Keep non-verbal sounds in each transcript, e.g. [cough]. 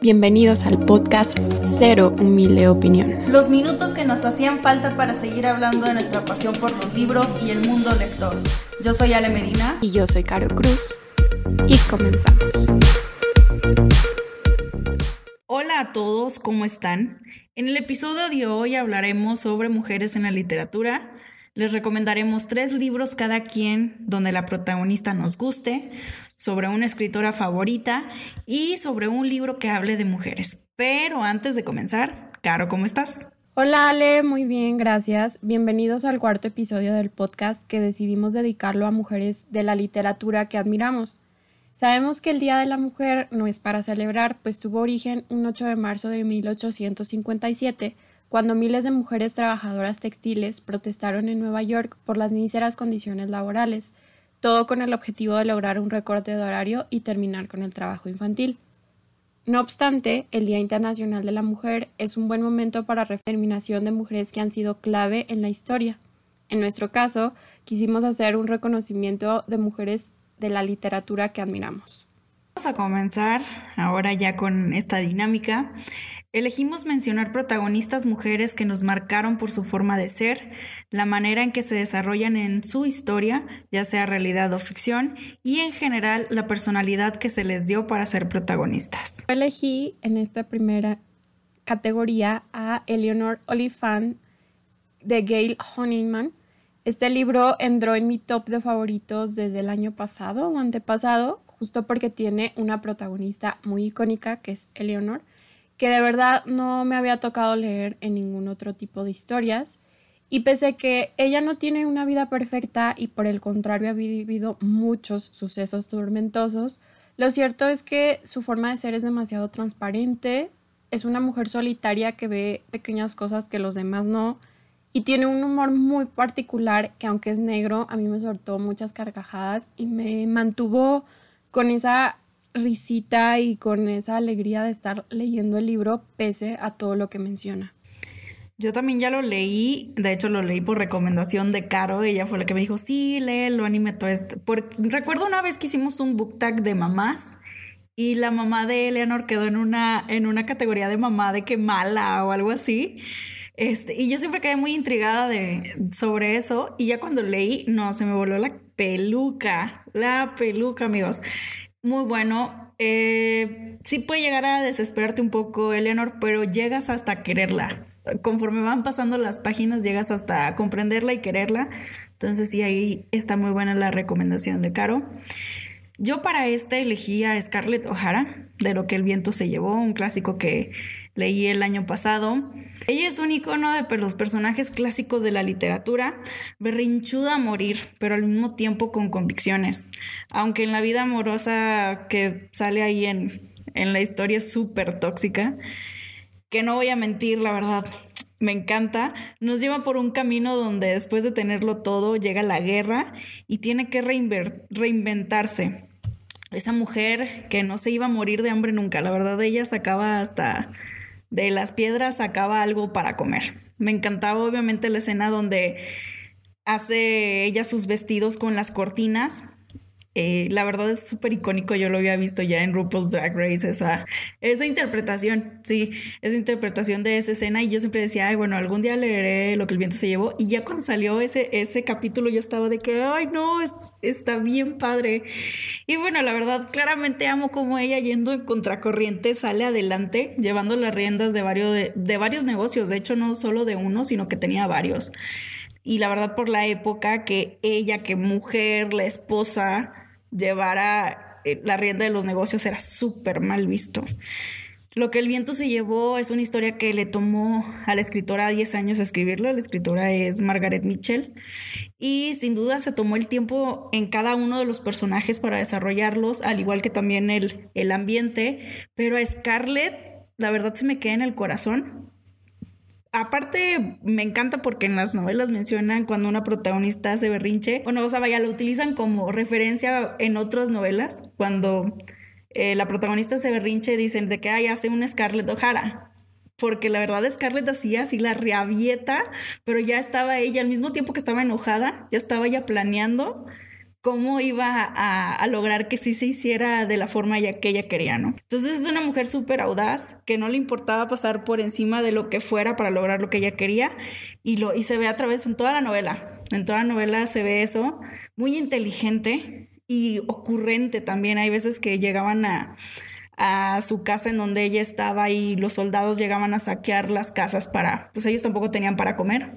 Bienvenidos al podcast Cero Humilde Opinión. Los minutos que nos hacían falta para seguir hablando de nuestra pasión por los libros y el mundo lector. Yo soy Ale Medina. Y yo soy Caro Cruz. Y comenzamos. Hola a todos, ¿cómo están? En el episodio de hoy hablaremos sobre mujeres en la literatura les recomendaremos tres libros cada quien donde la protagonista nos guste, sobre una escritora favorita y sobre un libro que hable de mujeres. Pero antes de comenzar, Caro, ¿cómo estás? Hola Ale, muy bien, gracias. Bienvenidos al cuarto episodio del podcast que decidimos dedicarlo a mujeres de la literatura que admiramos. Sabemos que el Día de la Mujer no es para celebrar, pues tuvo origen un 8 de marzo de 1857 cuando miles de mujeres trabajadoras textiles protestaron en Nueva York por las míseras condiciones laborales, todo con el objetivo de lograr un recorte de horario y terminar con el trabajo infantil. No obstante, el Día Internacional de la Mujer es un buen momento para referminación de mujeres que han sido clave en la historia. En nuestro caso, quisimos hacer un reconocimiento de mujeres de la literatura que admiramos. Vamos a comenzar ahora ya con esta dinámica. Elegimos mencionar protagonistas mujeres que nos marcaron por su forma de ser, la manera en que se desarrollan en su historia, ya sea realidad o ficción, y en general la personalidad que se les dio para ser protagonistas. Elegí en esta primera categoría a Eleanor Oliphant de Gail Honeyman. Este libro entró en mi top de favoritos desde el año pasado o antepasado, justo porque tiene una protagonista muy icónica que es Eleanor que de verdad no me había tocado leer en ningún otro tipo de historias. Y pese a que ella no tiene una vida perfecta y por el contrario ha vivido muchos sucesos tormentosos, lo cierto es que su forma de ser es demasiado transparente, es una mujer solitaria que ve pequeñas cosas que los demás no y tiene un humor muy particular que aunque es negro, a mí me soltó muchas carcajadas y me mantuvo con esa risita y con esa alegría de estar leyendo el libro pese a todo lo que menciona. Yo también ya lo leí, de hecho lo leí por recomendación de Caro, ella fue la que me dijo, sí, léelo, anime todo esto. recuerdo una vez que hicimos un book tag de mamás y la mamá de Eleanor quedó en una, en una categoría de mamá de que mala o algo así. Este, y yo siempre quedé muy intrigada de, sobre eso y ya cuando leí, no, se me voló la peluca, la peluca, amigos muy bueno. Eh, sí puede llegar a desesperarte un poco, Eleanor, pero llegas hasta quererla. Conforme van pasando las páginas, llegas hasta comprenderla y quererla. Entonces, sí, ahí está muy buena la recomendación de Caro. Yo para esta elegí a Scarlett O'Hara, de lo que el viento se llevó, un clásico que leí el año pasado. Ella es un icono de los personajes clásicos de la literatura, berrinchuda a morir, pero al mismo tiempo con convicciones. Aunque en la vida amorosa que sale ahí en, en la historia es súper tóxica, que no voy a mentir, la verdad, me encanta, nos lleva por un camino donde después de tenerlo todo llega la guerra y tiene que reinventarse. Esa mujer que no se iba a morir de hambre nunca, la verdad ella sacaba hasta de las piedras sacaba algo para comer. Me encantaba obviamente la escena donde hace ella sus vestidos con las cortinas eh, la verdad es súper icónico, yo lo había visto ya en RuPaul's Drag Race, esa, esa interpretación, sí, esa interpretación de esa escena y yo siempre decía, ay, bueno, algún día leeré lo que el viento se llevó y ya cuando salió ese, ese capítulo yo estaba de que, ay, no, está bien padre. Y bueno, la verdad, claramente amo como ella yendo en contracorriente sale adelante, llevando las riendas de varios, de, de varios negocios, de hecho no solo de uno, sino que tenía varios. Y la verdad por la época que ella, que mujer, la esposa, llevara eh, la rienda de los negocios era súper mal visto. Lo que el viento se llevó es una historia que le tomó a la escritora 10 años escribirla. La escritora es Margaret Mitchell. Y sin duda se tomó el tiempo en cada uno de los personajes para desarrollarlos, al igual que también el, el ambiente. Pero a Scarlett, la verdad se me queda en el corazón aparte me encanta porque en las novelas mencionan cuando una protagonista hace berrinche, bueno, o sea, vaya, lo utilizan como referencia en otras novelas, cuando eh, la protagonista hace berrinche dicen de que hay hace un Scarlett O'Hara. Porque la verdad Scarlett hacía así la reavieta, pero ya estaba ella, al mismo tiempo que estaba enojada, ya estaba ella planeando cómo iba a, lograr que sí se hiciera de la forma que ella quería, ¿no? Entonces es una mujer súper audaz, que no le importaba pasar por encima de lo que fuera para lograr lo que ella quería y, lo, y se ve a través en toda la novela. En toda la novela se ve eso, muy inteligente y ocurrente también. Hay veces que llegaban a, a su casa en donde ella estaba y los soldados llegaban a saquear las casas para, pues ellos tampoco tenían para comer.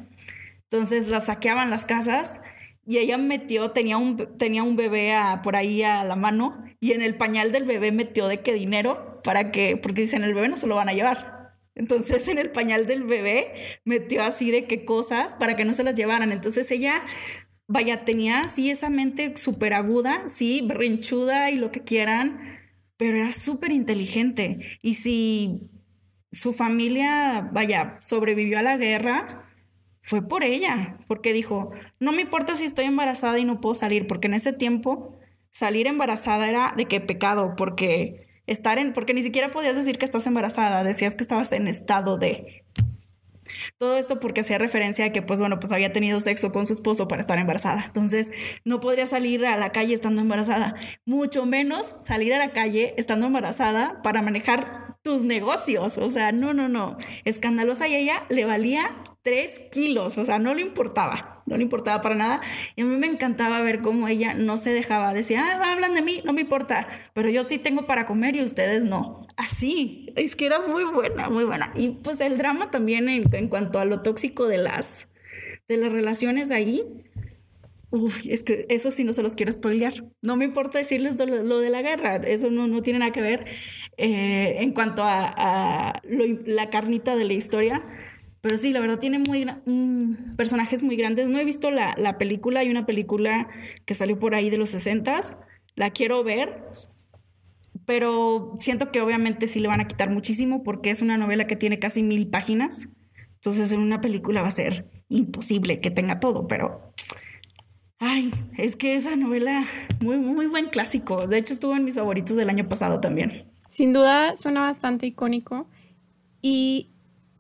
Entonces las saqueaban las casas y ella metió, tenía un, tenía un bebé por ahí a la mano y en el pañal del bebé metió de qué dinero para que, porque dicen el bebé no se lo van a llevar. Entonces en el pañal del bebé metió así de qué cosas para que no se las llevaran. Entonces ella, vaya, tenía así esa mente súper aguda, sí, berrinchuda y lo que quieran, pero era súper inteligente. Y si su familia, vaya, sobrevivió a la guerra, fue por ella, porque dijo, no me importa si estoy embarazada y no puedo salir, porque en ese tiempo salir embarazada era de qué pecado, porque estar en, porque ni siquiera podías decir que estás embarazada, decías que estabas en estado de. Todo esto porque hacía referencia a que, pues bueno, pues había tenido sexo con su esposo para estar embarazada. Entonces, no podría salir a la calle estando embarazada, mucho menos salir a la calle estando embarazada para manejar tus negocios. O sea, no, no, no. Escandalosa y ella le valía tres kilos, o sea, no le importaba, no le importaba para nada. Y a mí me encantaba ver cómo ella no se dejaba, decía, ah, hablan de mí, no me importa, pero yo sí tengo para comer y ustedes no. Así, es que era muy buena, muy buena. Y pues el drama también en, en cuanto a lo tóxico de las, de las relaciones ahí. Uf, es que eso sí no se los quiero spoilear. No me importa decirles lo, de la guerra, eso no, no tiene nada que ver eh, en cuanto a, la carnita de la historia pero sí, la verdad tiene muy personajes muy grandes. No he visto la, la, película, hay una película que salió por ahí de los 60 la quiero ver, pero siento que obviamente sí le van a quitar muchísimo porque es una novela que tiene casi mil páginas. Entonces en una película va a ser imposible que tenga todo, pero... Ay, es que esa novela, muy, muy buen clásico. De hecho estuvo en mis favoritos del año pasado también. Sin duda suena bastante icónico y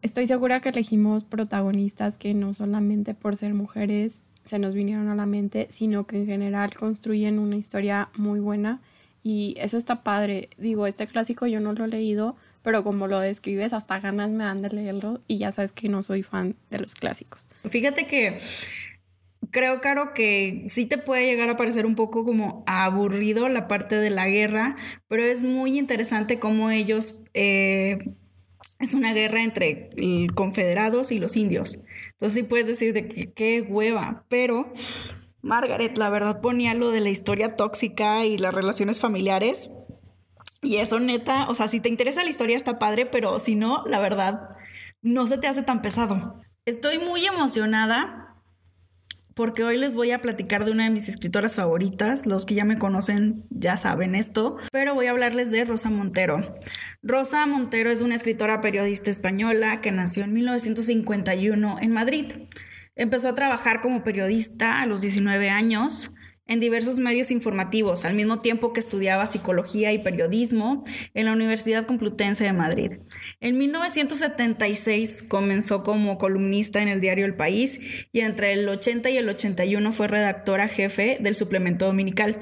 estoy segura que elegimos protagonistas que no solamente por ser mujeres se nos vinieron a la mente, sino que en general construyen una historia muy buena y eso está padre. Digo, este clásico yo no lo he leído, pero como lo describes, hasta ganas me dan de leerlo y ya sabes que no soy fan de los clásicos. Fíjate que creo, Caro, que sí te puede llegar a parecer un poco como aburrido la parte de la guerra, pero es muy interesante cómo ellos... Eh, es una guerra entre confederados y los indios. Entonces sí puedes decir de que qué hueva, pero Margaret la verdad ponía lo de la historia tóxica y las relaciones familiares. Y eso neta, o sea, si te interesa la historia está padre, pero si no, la verdad, no se te hace tan pesado. Estoy muy emocionada porque hoy les voy a platicar de una de mis escritoras favoritas. Los que ya me conocen ya saben esto, pero voy a hablarles de Rosa Montero. Rosa Montero es una escritora periodista española que nació en 1951 en Madrid. Empezó a trabajar como periodista a los 19 años en diversos medios informativos, al mismo tiempo que estudiaba psicología y periodismo en la Universidad Complutense de Madrid. En 1976 comenzó como columnista en el diario El País y entre el 80 y el 81 fue redactora jefe del suplemento dominical.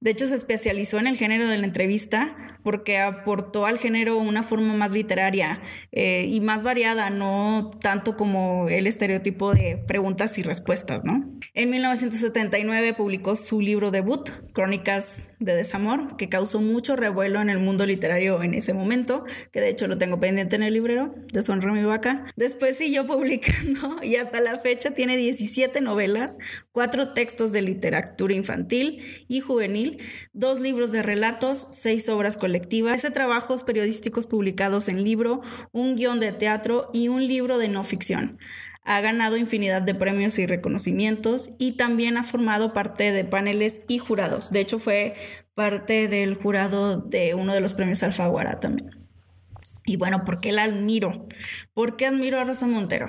De hecho, se especializó en el género de la entrevista porque aportó al género una forma más literaria eh, y más variada, no tanto como el estereotipo de preguntas y respuestas, ¿no? En 1979 publicó su libro debut, Crónicas de Desamor, que causó mucho revuelo en el mundo literario en ese momento, que de hecho lo tengo pendiente en el librero de Sonra mi vaca. Después siguió [laughs] publicando y hasta la fecha tiene 17 novelas, cuatro textos de literatura infantil y juvenil, dos libros de relatos, seis obras colectivas colectivas, trabajos periodísticos publicados en libro, un guion de teatro y un libro de no ficción. Ha ganado infinidad de premios y reconocimientos y también ha formado parte de paneles y jurados. De hecho, fue parte del jurado de uno de los premios Alfaguara también. Y bueno, ¿por qué la admiro? ¿Por qué admiro a Rosa Montero?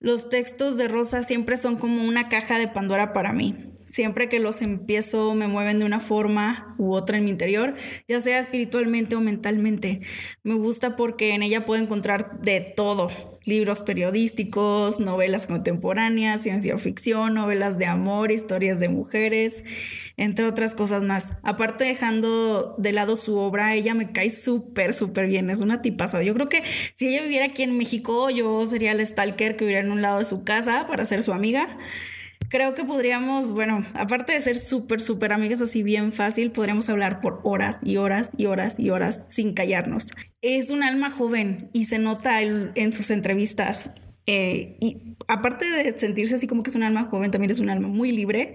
Los textos de Rosa siempre son como una caja de Pandora para mí. Siempre que los empiezo me mueven de una forma u otra en mi interior, ya sea espiritualmente o mentalmente. Me gusta porque en ella puedo encontrar de todo, libros periodísticos, novelas contemporáneas, ciencia ficción, novelas de amor, historias de mujeres, entre otras cosas más. Aparte dejando de lado su obra, ella me cae súper, súper bien, es una tipaza. Yo creo que si ella viviera aquí en México, yo sería el stalker que viviera en un lado de su casa para ser su amiga creo que podríamos, bueno, aparte de ser súper, súper amigas así bien fácil, podríamos hablar por horas y horas y horas y horas sin callarnos. Es un alma joven y se nota en sus entrevistas. Eh, y aparte de sentirse así como que es un alma joven, también es un alma muy libre.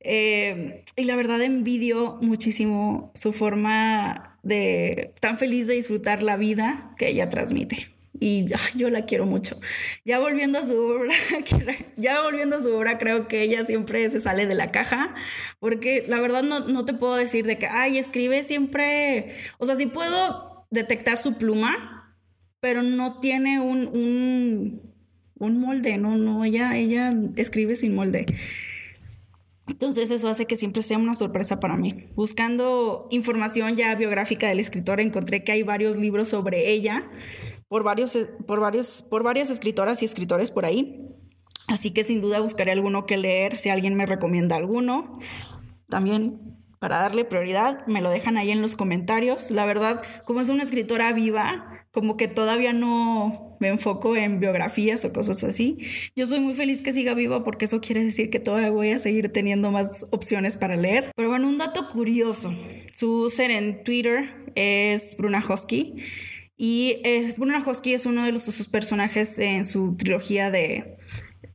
Eh, y la verdad envidio muchísimo su forma de tan feliz de disfrutar la vida que ella transmite y yo la quiero mucho. Ya volviendo a su obra, [laughs] ya volviendo a su obra, creo que ella siempre se sale de la caja, porque la verdad no, no te puedo decir de que, ay, escribe siempre, o sea, sí puedo detectar su pluma, pero no tiene un, un, un molde, no, no, ella, ella escribe sin molde. Entonces eso hace que siempre sea una sorpresa para mí. Buscando información ya biográfica del escritor, encontré que hay varios libros sobre ella por, varios, por, varios, por varias escritoras y escritores por ahí. Así que sin duda buscaré alguno que leer si alguien me recomienda alguno. También para darle prioridad, me lo dejan ahí en los comentarios. La verdad, como es una escritora viva, como que todavía no me enfoco en biografías o cosas así. Yo soy muy feliz que siga viva porque eso quiere decir que todavía voy a seguir teniendo más opciones para leer. Pero bueno, un dato curioso. Su user en Twitter es Bruna Hosky. Y es, Bruna Hosky es uno de los, sus personajes en su trilogía de,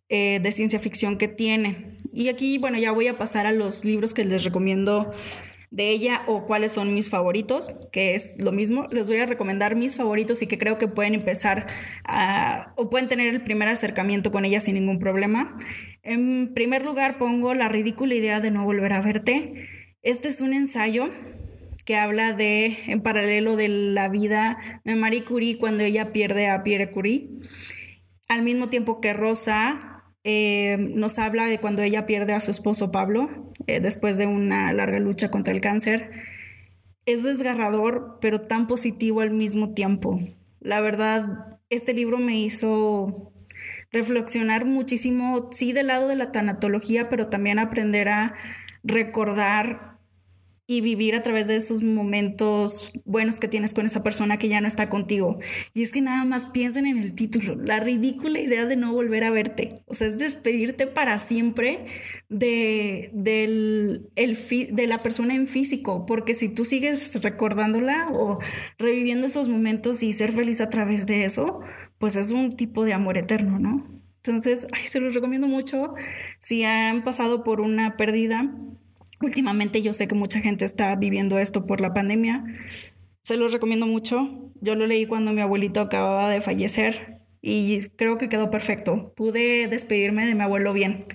eh, de ciencia ficción que tiene. Y aquí, bueno, ya voy a pasar a los libros que les recomiendo de ella o cuáles son mis favoritos, que es lo mismo. Les voy a recomendar mis favoritos y que creo que pueden empezar a, o pueden tener el primer acercamiento con ella sin ningún problema. En primer lugar pongo La ridícula idea de no volver a verte. Este es un ensayo que habla de, en paralelo de la vida de Marie Curie cuando ella pierde a Pierre Curie, al mismo tiempo que Rosa eh, nos habla de cuando ella pierde a su esposo Pablo eh, después de una larga lucha contra el cáncer. Es desgarrador, pero tan positivo al mismo tiempo. La verdad, este libro me hizo reflexionar muchísimo, sí, del lado de la tanatología, pero también aprender a recordar y vivir a través de esos momentos buenos que tienes con esa persona que ya no está contigo. Y es que nada más piensen en el título, la ridícula idea de no volver a verte. O sea, es despedirte para siempre de, del, el de la persona en físico, porque si tú sigues recordándola o reviviendo esos momentos y ser feliz a través de eso, pues es un tipo de amor eterno, ¿no? Entonces, ay, se los recomiendo mucho. Si han pasado por una pérdida, Últimamente yo sé que mucha gente está viviendo esto por la pandemia. Se los recomiendo mucho. Yo lo leí cuando mi abuelito acababa de fallecer y creo que quedó perfecto. Pude despedirme de mi abuelo bien.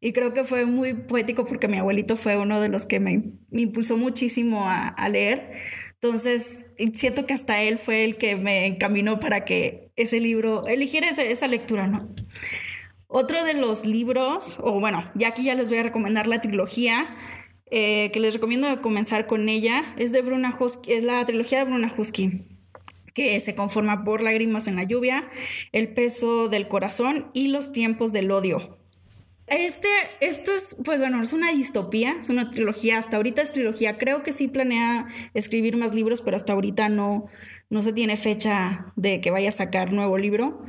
Y creo que fue muy poético porque mi abuelito fue uno de los que me, impulsó muchísimo a, leer. Entonces, siento que hasta él fue el que me encaminó para que ese libro, eligiera esa lectura, ¿no? Otro de los libros, o bueno, ya aquí ya les voy a recomendar la trilogía eh, que les recomiendo comenzar con ella, es de Bruna Husky, es la trilogía de Bruna Husky que se conforma por Lágrimas en la lluvia, El peso del corazón y Los tiempos del odio. Este, esto es, pues bueno, es una distopía, es una trilogía, hasta ahorita es trilogía, creo que sí planea escribir más libros, pero hasta ahorita no, no se tiene fecha de que vaya a sacar nuevo libro.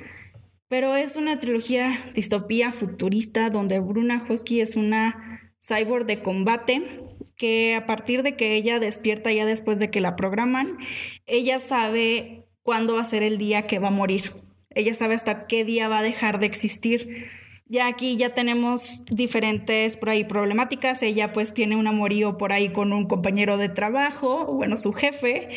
Pero es una trilogía distopía futurista donde Bruna Husky es una cyborg de combate que a partir de que ella despierta ya después de que la programan, ella sabe cuándo va a ser el día que va a morir. Ella sabe hasta qué día va a dejar de existir. Ya aquí ya tenemos diferentes por ahí problemáticas. Ella pues tiene un amorío por ahí con un compañero de trabajo, bueno, su jefe.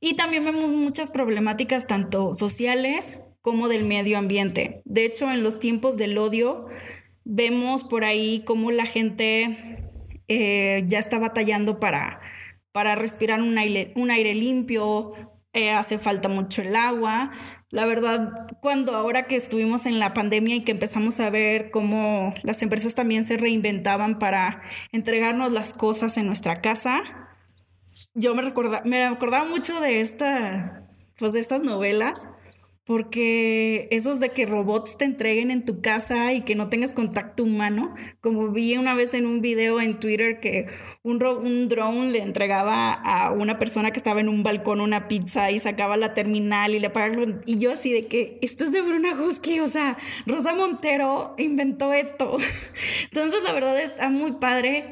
Y también vemos muchas problemáticas tanto sociales como del medio ambiente. De hecho, en los tiempos del odio, Vemos por ahí cómo la gente eh, ya está batallando para, para respirar un aire, un aire limpio eh, hace falta mucho el agua. La verdad, cuando ahora que estuvimos en la pandemia y que empezamos a ver cómo las empresas también se reinventaban para entregarnos las cosas en nuestra casa, yo me, recordaba, me acordaba mucho de esta, pues de estas novelas porque esos de que robots te entreguen en tu casa y que no tengas contacto humano, como vi una vez en un video en Twitter que un, un drone le entregaba a una persona que estaba en un balcón una pizza y sacaba la terminal y le pagaba, y yo así de que esto es de Bruna Husky, o sea, Rosa Montero inventó esto. [laughs] Entonces la verdad está muy padre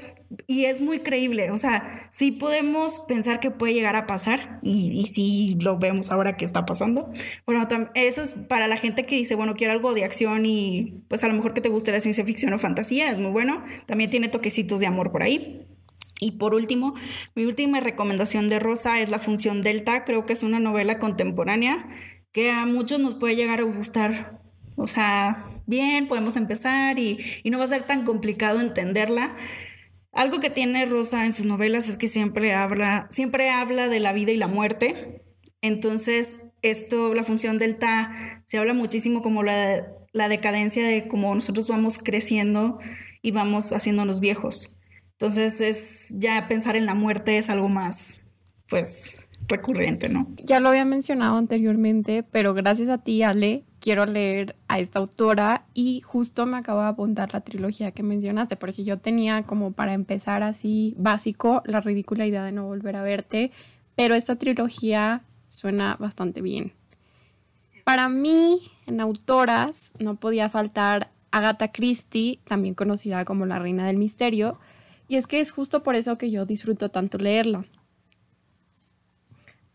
y es muy creíble, o sea, sí podemos pensar que puede llegar a pasar y, y sí lo vemos ahora que está pasando. Bueno, eso es para la gente que dice, bueno, quiero algo de acción y pues a lo mejor que te guste la ciencia ficción o fantasía, es muy bueno. También tiene toquecitos de amor por ahí. Y por último, mi última recomendación de Rosa es La Función Delta. Creo que es una novela contemporánea que a muchos nos puede llegar a gustar. O sea, bien, podemos empezar y, y no va a ser tan complicado entenderla. Algo que tiene Rosa en sus novelas es que siempre habla, siempre habla de la vida y la muerte. Entonces, esto, la función delta, se habla muchísimo como la, la decadencia de cómo nosotros vamos creciendo y vamos haciéndonos viejos. Entonces, es ya pensar en la muerte es algo más, pues, recurrente, ¿no? Ya lo había mencionado anteriormente, pero gracias a ti, Ale, quiero leer a esta autora y justo me acabo de apuntar la trilogía que mencionaste, porque yo tenía como para empezar así básico la ridícula idea de no volver a verte, pero esta trilogía suena bastante bien. Para mí, en autoras, no podía faltar Agatha Christie, también conocida como la Reina del Misterio, y es que es justo por eso que yo disfruto tanto leerla.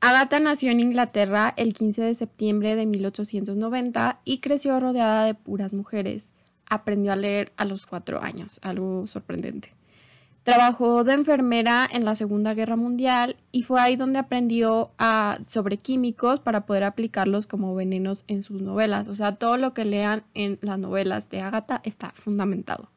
Agatha nació en Inglaterra el 15 de septiembre de 1890 y creció rodeada de puras mujeres. Aprendió a leer a los cuatro años, algo sorprendente. Trabajó de enfermera en la Segunda Guerra Mundial y fue ahí donde aprendió sobre químicos para poder aplicarlos como venenos en sus novelas. O sea, todo lo que lean en las novelas de Agatha está fundamentado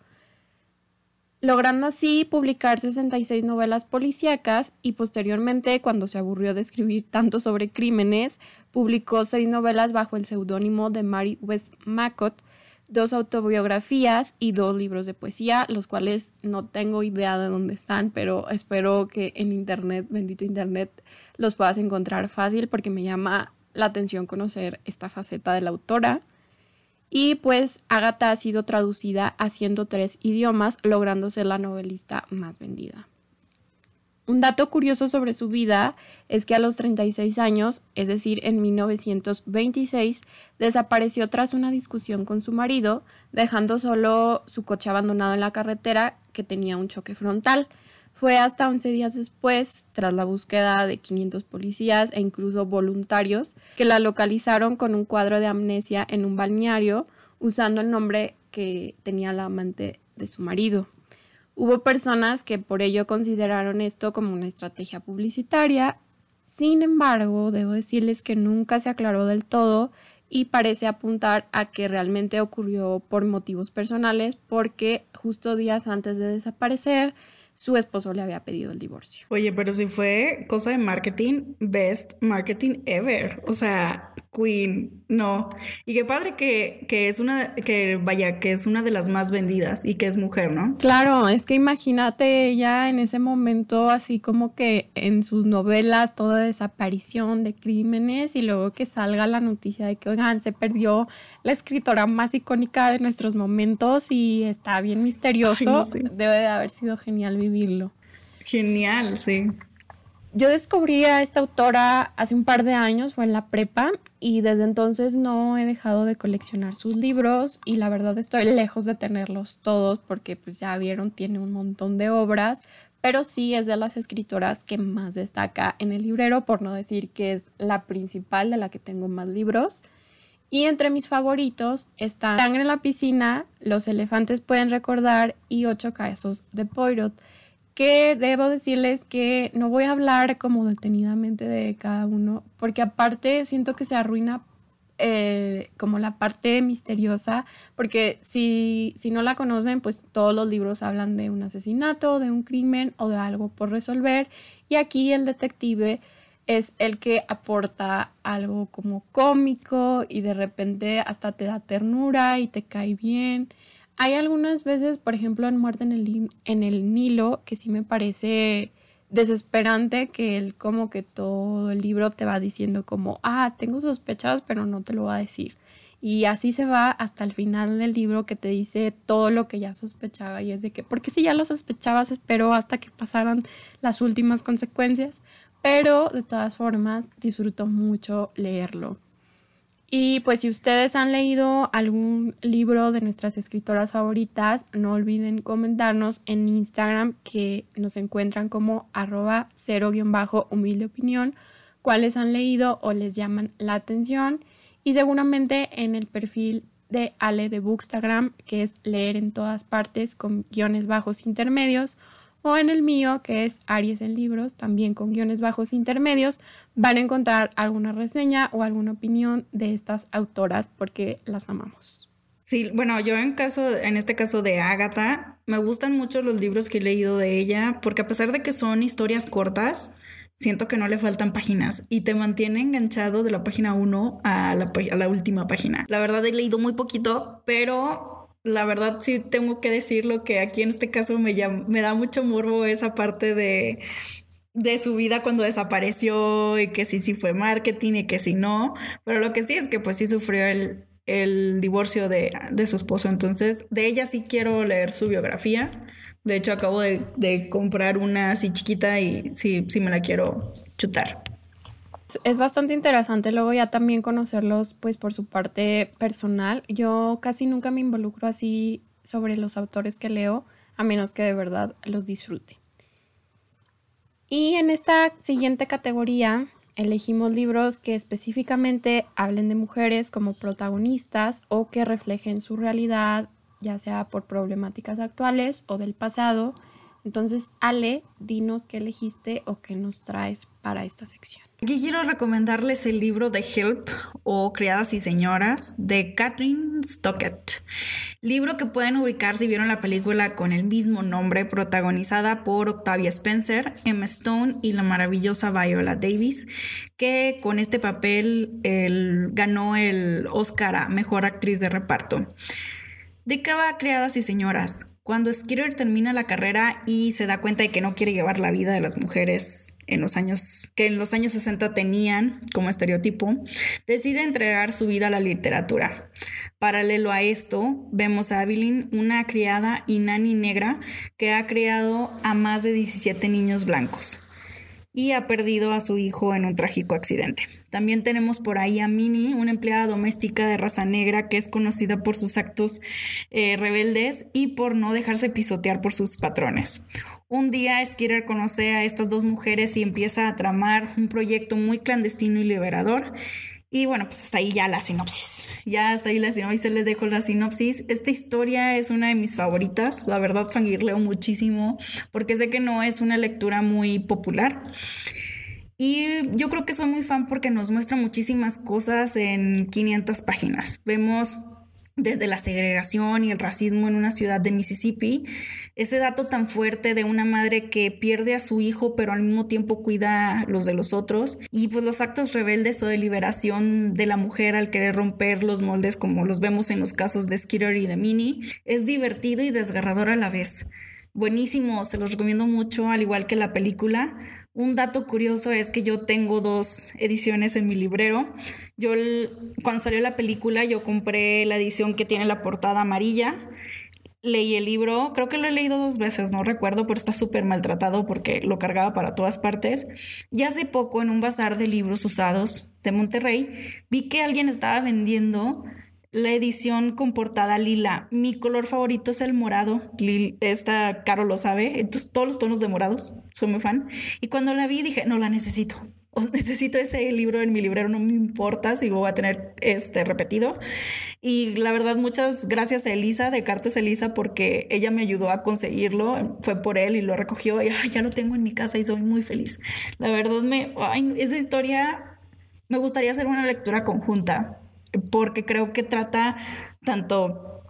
logrando así publicar 66 novelas policíacas y posteriormente, cuando se aburrió de escribir tanto sobre crímenes, publicó seis novelas bajo el seudónimo de Mary Westmacott, dos autobiografías y dos libros de poesía, los cuales no tengo idea de dónde están, pero espero que en internet, bendito internet, los puedas encontrar fácil porque me llama la atención conocer esta faceta de la autora. Y pues Agatha ha sido traducida a 103 idiomas, lográndose la novelista más vendida. Un dato curioso sobre su vida es que a los 36 años, es decir, en 1926, desapareció tras una discusión con su marido, dejando solo su coche abandonado en la carretera que tenía un choque frontal. Fue hasta 11 días después, tras la búsqueda de 500 policías e incluso voluntarios, que la localizaron con un cuadro de amnesia en un balneario usando el nombre que tenía la amante de su marido. Hubo personas que por ello consideraron esto como una estrategia publicitaria. Sin embargo, debo decirles que nunca se aclaró del todo y parece apuntar a que realmente ocurrió por motivos personales porque justo días antes de desaparecer su esposo le había pedido el divorcio. Oye, pero si fue cosa de marketing, best marketing ever. O sea, Queen, no. Y qué padre que, que es una, que vaya, que es una de las más vendidas y que es mujer, ¿no? Claro, es que imagínate ella en ese momento así como que en sus novelas toda desaparición de crímenes y luego que salga la noticia de que, oigan, se perdió la escritora más icónica de nuestros momentos y está bien misterioso. Debe de haber sido genial vivirlo. Genial, sí. Yo descubrí a esta autora hace un par de años, fue en la prepa, y desde entonces no he dejado de coleccionar sus libros y la verdad estoy [laughs] lejos de tenerlos todos porque pues ya vieron, tiene un montón de obras, pero sí es de las escritoras que más destaca en el librero, por no decir que es la principal de la que tengo más libros. Y entre mis favoritos están Sangre en la piscina, Los elefantes pueden recordar y Ocho casos de Poirot que debo decirles que no voy a hablar como detenidamente de cada uno, porque aparte siento que se arruina eh, como la parte misteriosa, porque si, si no la conocen, pues todos los libros hablan de un asesinato, de un crimen o de algo por resolver, y aquí el detective es el que aporta algo como cómico y de repente hasta te da ternura y te cae bien. Hay algunas veces, por ejemplo, en Muerte en el, en el Nilo, que sí me parece desesperante que él como que todo el libro te va diciendo como, ah, tengo sospechas, pero no te lo voy a decir. Y así se va hasta el final del libro que te dice todo lo que ya sospechaba y es de que, porque si ya lo sospechabas, espero hasta que pasaran las últimas consecuencias, pero de todas formas disfruto mucho leerlo. Y pues si ustedes han leído algún libro de nuestras escritoras favoritas, no olviden comentarnos en Instagram que nos encuentran como arroba cero-humilde opinión, cuáles han leído o les llaman la atención. Y seguramente en el perfil de Ale de Bookstagram, que es leer en todas partes con guiones bajos intermedios, o en el mío, que es Aries en Libros, también con guiones bajos intermedios, van a encontrar alguna reseña o alguna opinión de estas autoras porque las amamos. Sí, bueno, yo en caso, en este caso de Agatha, me gustan mucho los libros que he leído de ella, porque a pesar de que son historias cortas, siento que no le faltan páginas y te mantiene enganchado de la página 1 a la, a la última página. La verdad he leído muy poquito, pero la verdad sí tengo que decirlo que aquí en este caso me, me da mucho morbo esa parte de, de su vida cuando desapareció y que sí, sí fue marketing y que sí no, pero lo que sí es que pues sí sufrió el, el divorcio de, de, su esposo, entonces de ella sí quiero leer su biografía. De hecho, acabo de, comprar una así chiquita y sí, sí me la quiero chutar. Es bastante interesante luego ya también conocerlos pues por su parte personal. Yo casi nunca me involucro así sobre los autores que leo, a menos que de verdad los disfrute. Y en esta siguiente categoría elegimos libros que específicamente hablen de mujeres como protagonistas o que reflejen su realidad ya sea por problemáticas actuales o del pasado. Entonces, Ale, dinos qué elegiste o qué nos traes para esta sección. Aquí quiero recomendarles el libro de Help o Criadas y Señoras de Catherine Stockett. Libro que pueden ubicar si vieron la película con el mismo nombre, protagonizada por Octavia Spencer, Emma Stone y la maravillosa Viola Davis, que con este papel ganó el Oscar a Mejor Actriz de Reparto. ¿De qué va Criadas y Señoras? Cuando Skinner termina la carrera y se da cuenta de que no quiere llevar la vida de las mujeres en los años que en los años 60 tenían como estereotipo, decide entregar su vida a la literatura. Paralelo a esto, vemos a Evelyn, una criada y nani negra que ha criado a más de 17 niños blancos y ha perdido a su hijo en un trágico accidente. También tenemos por ahí a Minnie, una empleada doméstica de raza negra que es conocida por sus actos eh, rebeldes y por no dejarse pisotear por sus patrones. Un día Skinner conoce a estas dos mujeres y empieza a tramar un proyecto muy clandestino y liberador y bueno, pues hasta ahí ya la sinopsis. Ya hasta ahí la sinopsis, les dejo la sinopsis. Esta historia es una de mis favoritas. La verdad, fangirleo muchísimo porque sé que no es una lectura muy popular. Y yo creo que soy muy fan porque nos muestra muchísimas cosas en 500 páginas. Vemos desde la segregación y el racismo en una ciudad de Mississippi, ese dato tan fuerte de una madre que pierde a su hijo pero al mismo tiempo cuida los de los otros y pues los actos rebeldes o de liberación de la mujer al querer romper los moldes como los vemos en los casos de Skinner y de Minnie, es divertido y desgarrador a la vez. Buenísimo, se los recomiendo mucho, al igual que la película. Un dato curioso es que yo tengo dos ediciones en mi librero. Yo cuando salió la película yo compré la edición que tiene la portada amarilla. Leí el libro, creo que lo he leído dos veces, no recuerdo, pero está súper maltratado porque lo cargaba para todas partes. Y hace poco en un bazar de libros usados de Monterrey vi que alguien estaba vendiendo la edición con portada lila. Mi color favorito es el morado. esta Caro lo sabe. Entonces, todos los tonos de morados. Soy muy fan. Y cuando la vi dije, no la necesito. [laughs] necesito ese libro en mi librero, no me importa si lo voy a tener este repetido. Y la verdad, muchas gracias a Elisa de Cartes Elisa porque ella me ayudó a conseguirlo. Fue por él y lo recogió y ya lo tengo en mi casa y soy muy feliz. La verdad, me, esa historia me gustaría hacer una lectura conjunta porque creo que trata tanto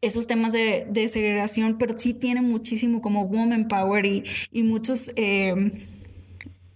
esos temas de, segregación, pero sí tiene muchísimo como woman power y, muchos... Eh,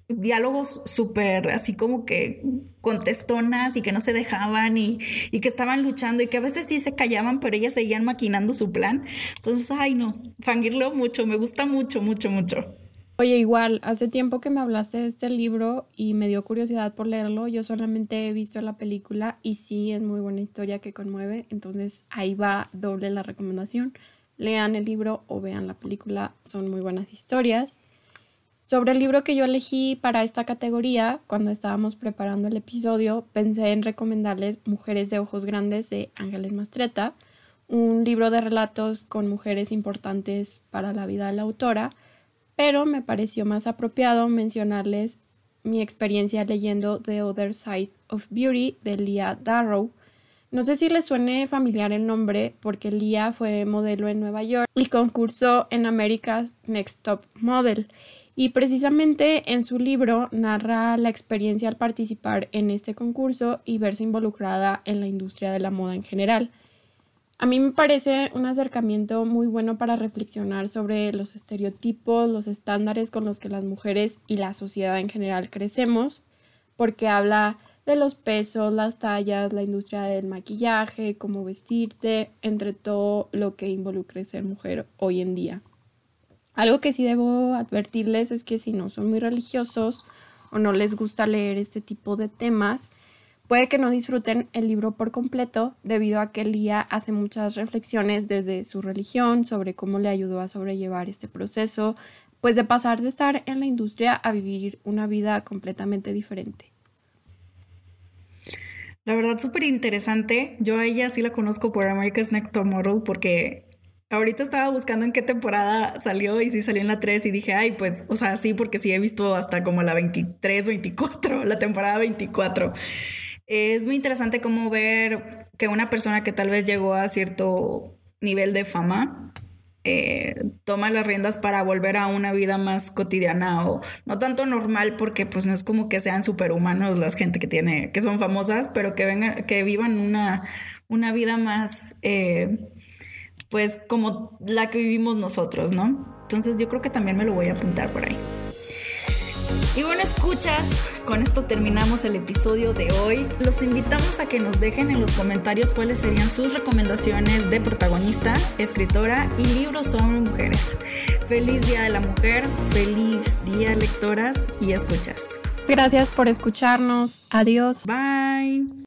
diálogos súper así como que contestonas y que no se dejaban y, y, que estaban luchando y que a veces sí se callaban, pero ellas seguían maquinando su plan. Entonces, ay no, fangirlo mucho, me gusta mucho, mucho, mucho. Oye, igual, hace tiempo que me hablaste de este libro y me dio curiosidad por leerlo. Yo solamente he visto la película y sí es muy buena historia que conmueve. Entonces ahí va doble la recomendación. Lean el libro o vean la película, son muy buenas historias. Sobre el libro que yo elegí para esta categoría, cuando estábamos preparando el episodio, pensé en recomendarles Mujeres de Ojos Grandes de Ángeles Mastreta, un libro de relatos con mujeres importantes para la vida de la autora pero me pareció más apropiado mencionarles mi experiencia leyendo The Other Side of Beauty de Leah Darrow. No sé si les suene familiar el nombre porque Leah fue modelo en Nueva York y concursó en America's Next Top Model. Y precisamente en su libro narra la experiencia al participar en este concurso y verse involucrada en la industria de la moda en general. A mí me parece un acercamiento muy bueno para reflexionar sobre los estereotipos, los estándares con los que las mujeres y la sociedad en general crecemos, porque habla de los pesos, las tallas, la industria del maquillaje, cómo vestirte, entre todo lo que involucre ser mujer hoy en día. Algo que sí debo advertirles es que si no son muy religiosos o no les gusta leer este tipo de temas, Puede que no disfruten el libro por completo debido a que Lía hace muchas reflexiones desde su religión sobre cómo le ayudó a sobrellevar este proceso, pues de pasar de estar en la industria a vivir una vida completamente diferente. La verdad, súper interesante. Yo a ella sí la conozco por America's Next Top Model porque ahorita estaba buscando en qué temporada salió y sí salió en la 3 y dije, ay, pues, o sea, sí, porque sí he visto hasta como la 23, 24, la temporada 24. Es muy interesante cómo ver que una persona que tal vez llegó a cierto nivel de fama eh, toma las riendas para volver a una vida más cotidiana o no tanto normal porque pues no es como que sean superhumanos las gente que tiene que son famosas pero que vengan que vivan una, una vida más eh, pues como la que vivimos nosotros no entonces yo creo que también me lo voy a apuntar por ahí y bueno, escuchas, con esto terminamos el episodio de hoy. Los invitamos a que nos dejen en los comentarios cuáles serían sus recomendaciones de protagonista, escritora y libros sobre mujeres. Feliz Día de la Mujer, feliz día lectoras y escuchas. Gracias por escucharnos. Adiós. Bye.